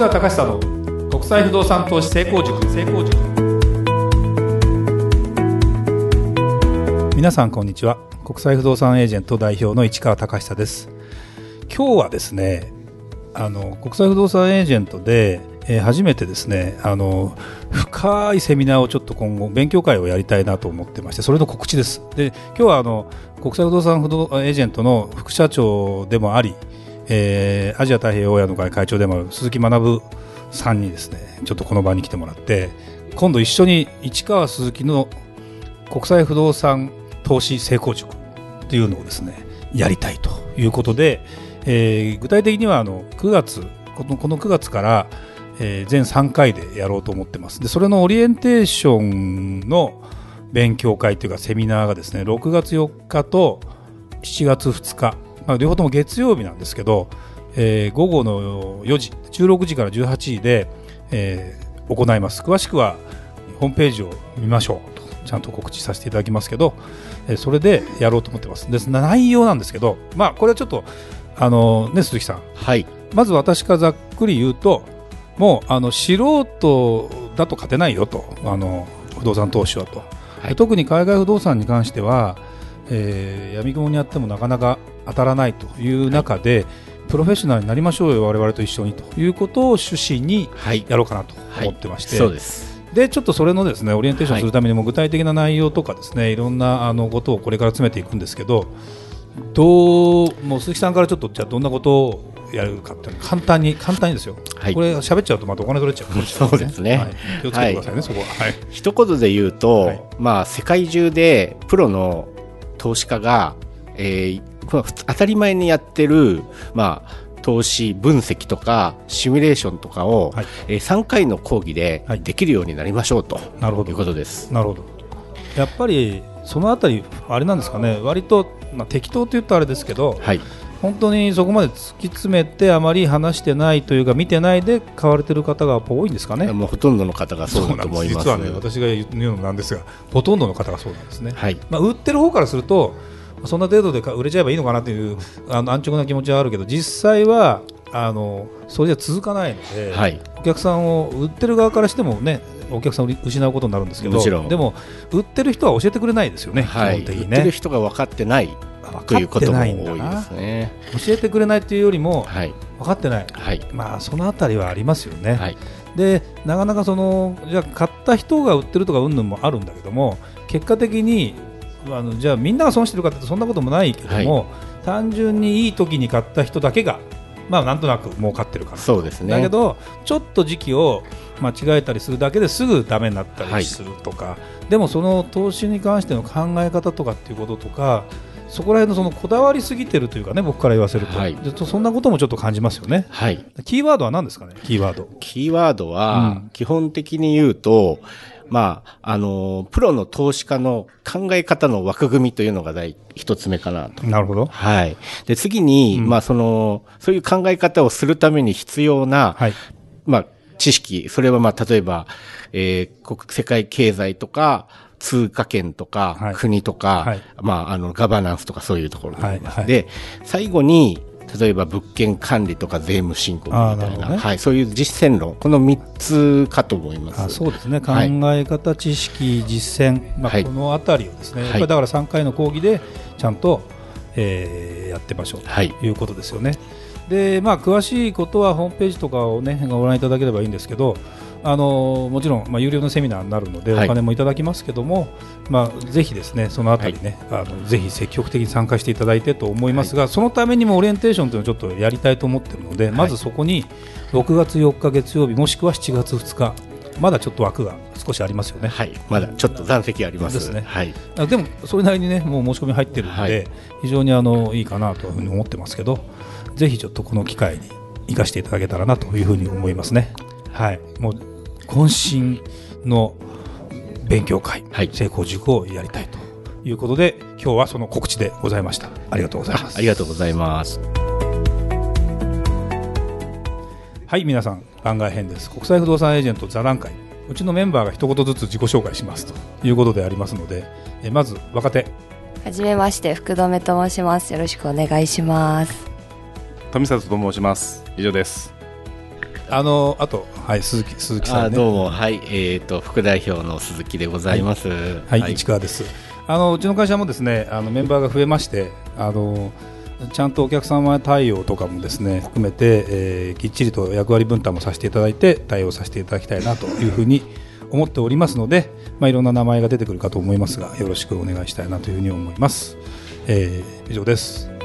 川隆久の国際不動産投資成功塾。成功塾皆さんこんにちは。国際不動産エージェント代表の市川隆久です。今日はですねあの国際不動産エージェントで、えー初めてですねあの深いセミナーをちょっと今後勉強会をやりたいなと思ってましてそれの告知です。で今日はあの国際不動産不動エージェントの副社長でもあり、えーアジア太平洋親の会会長でもある鈴木学さんにですねちょっとこの場に来てもらって今度一緒に市川鈴木の国際不動産投資成功塾というのをですねやりたいということで、えー具体的にはあの9月このこの9月から、えー全3回でやろうと思ってます。でそれのオリエンテーションの勉強会というかセミナーがですね6月4日と7月2日、両方とも月曜日なんですけど、えー午後の4時16時から18時で、えー行います。詳しくはホームページを見ましょうとちゃんと告知させていただきますけど、えーそれでやろうと思ってます。です。内容なんですけどまあこれはちょっとあのね鈴木さん。はい。まず私からざっくり言うともうあの素人だと勝てないよとあの不動産投資はと、はい。で特に海外不動産に関しては、えー、闇雲にあってもなかなか当たらないという中で、プロフェッショナルになりましょうよ我々と一緒にということを趣旨にはい。やろうかなと思ってまして、そうです。でちょっとそれのですねオリエンテーションするためにも具体的な内容とかですね、い、ろんなあのことをこれから詰めていくんですけどどうもう鈴木さんからちょっとじゃあどんなことをやるかっていうの簡単に簡単にですよ、はい。これ喋っちゃうとまたお金取れちゃうそうですね。はい、気をつけてくださいね、そこは。はい。一言で言うと、はい。まあ、世界中でプロの投資家が、えーまあふつ当たり前にやってる、まあ、投資分析とかシミュレーションとかを、はい。えー3回の講義ではい。できるようになりましょうと、なるほど。いうことです。なるほど。やっぱりそのあたりあれなんですかね。割と、まあ、適当と言うとあれですけどはい、本当にそこまで突き詰めてあまり話してないというか見てないで買われてる方がやっぱ多いんですかね。もうほとんどの方がそうだと思います。実はね私が言うのもなんですがほとんどの方がそうなんですね、はい、まあ、売ってる方からするとそんな程度でか売れちゃえばいいのかなというあの安直な気持ちはあるけど実際はあのそれじゃ続かないので、はい、お客さんを売ってる側からしてもねお客さんを失うことになるんですけどもちろん。でも売ってる人は教えてくれないですよね、はい、基本的に売ってるね人が分かってない分というかってことも多いないんだなですね。教えてくれないというよりもはい、分かってない。はい、まあそのあたりはありますよね、はい、でなかなかそのじゃあ買った人が売ってるとかうんぬんもあるんだけども結果的にあのじゃあみんなが損してるかってそんなこともないけども、単純にいい時に買った人だけがまあなんとなく儲かってるからそうですね。だけどちょっと時期を間違えたりするだけですぐダメになったはい。りするとか、でもその投資に関しての考え方とかっていうこととかそこら辺のそのこだわりすぎてるというかね僕から言わせると、はい。でそんなこともちょっと感じますよね。はい。キーワードは何ですかね？キーワード。キーワードうはん、基本的に言うと、まあ、あの、プロの投資家の考え方の枠組みというのが第一つ目かなと。なるほど。はい。で、次に、うん。まあ、その、そういう考え方をするために必要な、はい。まあ、知識、それはまあ、例えば、えー国、世界経済とか、通貨圏とか、はい。国とか、はい。まあ、あの、ガバナンスとかそういうところになります。はいはい。で、最後に、例えば物件管理とか税務申告みたいな、ね。はい、そういう実践論、この3つかと思います。あそうですね。考はい。え方、知識、実践、まあはい。このあたりをですね、はい。やっぱりだから3回の講義でちゃんと、えーやってみましょうはい。ということですよね。でまあ、詳しいことはホームページとかを、ね、ご覧いただければいいんですけど、あのもちろん、まあ、有料のセミナーになるので、はいお金もいただきますけども、まあ、ぜひですねそのあたりね、あのぜひ積極的に参加していただいてと思いますが、そのためにもオリエンテーションというのをちょっとやりたいと思っているので、まずそこに6月4日月曜日もしくは7月2日まだちょっと枠が少しありますよね。はい。まだちょっと残席あります。ですねはい。あでもそれなりにねもう申し込み入ってるので、はい非常にあのいいかなというふうに思ってますけどぜひちょっとこの機会に生かしていただけたらなというふうに思いますねはい。もう渾身の勉強会、はい。成功塾をやりたいということで今日はその告知でございました。ありがとうございます。あありがとうございます。はい皆さん番外編です。国際不動産エージェント座談会。うちのメンバーが一言ずつ自己紹介します。ということでありますのでえまず若手。はじめまして福留と申します。よろしくお願いします。富里と申します。以上ですあのあとはい鈴木鈴木さん、ね、どうもはいえっ、ー、と副代表の鈴木でございます。はい、はい、市川です。あのうちの会社もですねあのメンバーが増えましてあのちゃんとお客様対応とかもですね含めて、えー、きっちりと役割分担もさせていただいて対応させていただきたいなというふうに思っておりますので、まあ、いろんな名前が出てくるかと思いますがよろしくお願いしたいなというふうに思います。えー、以上です。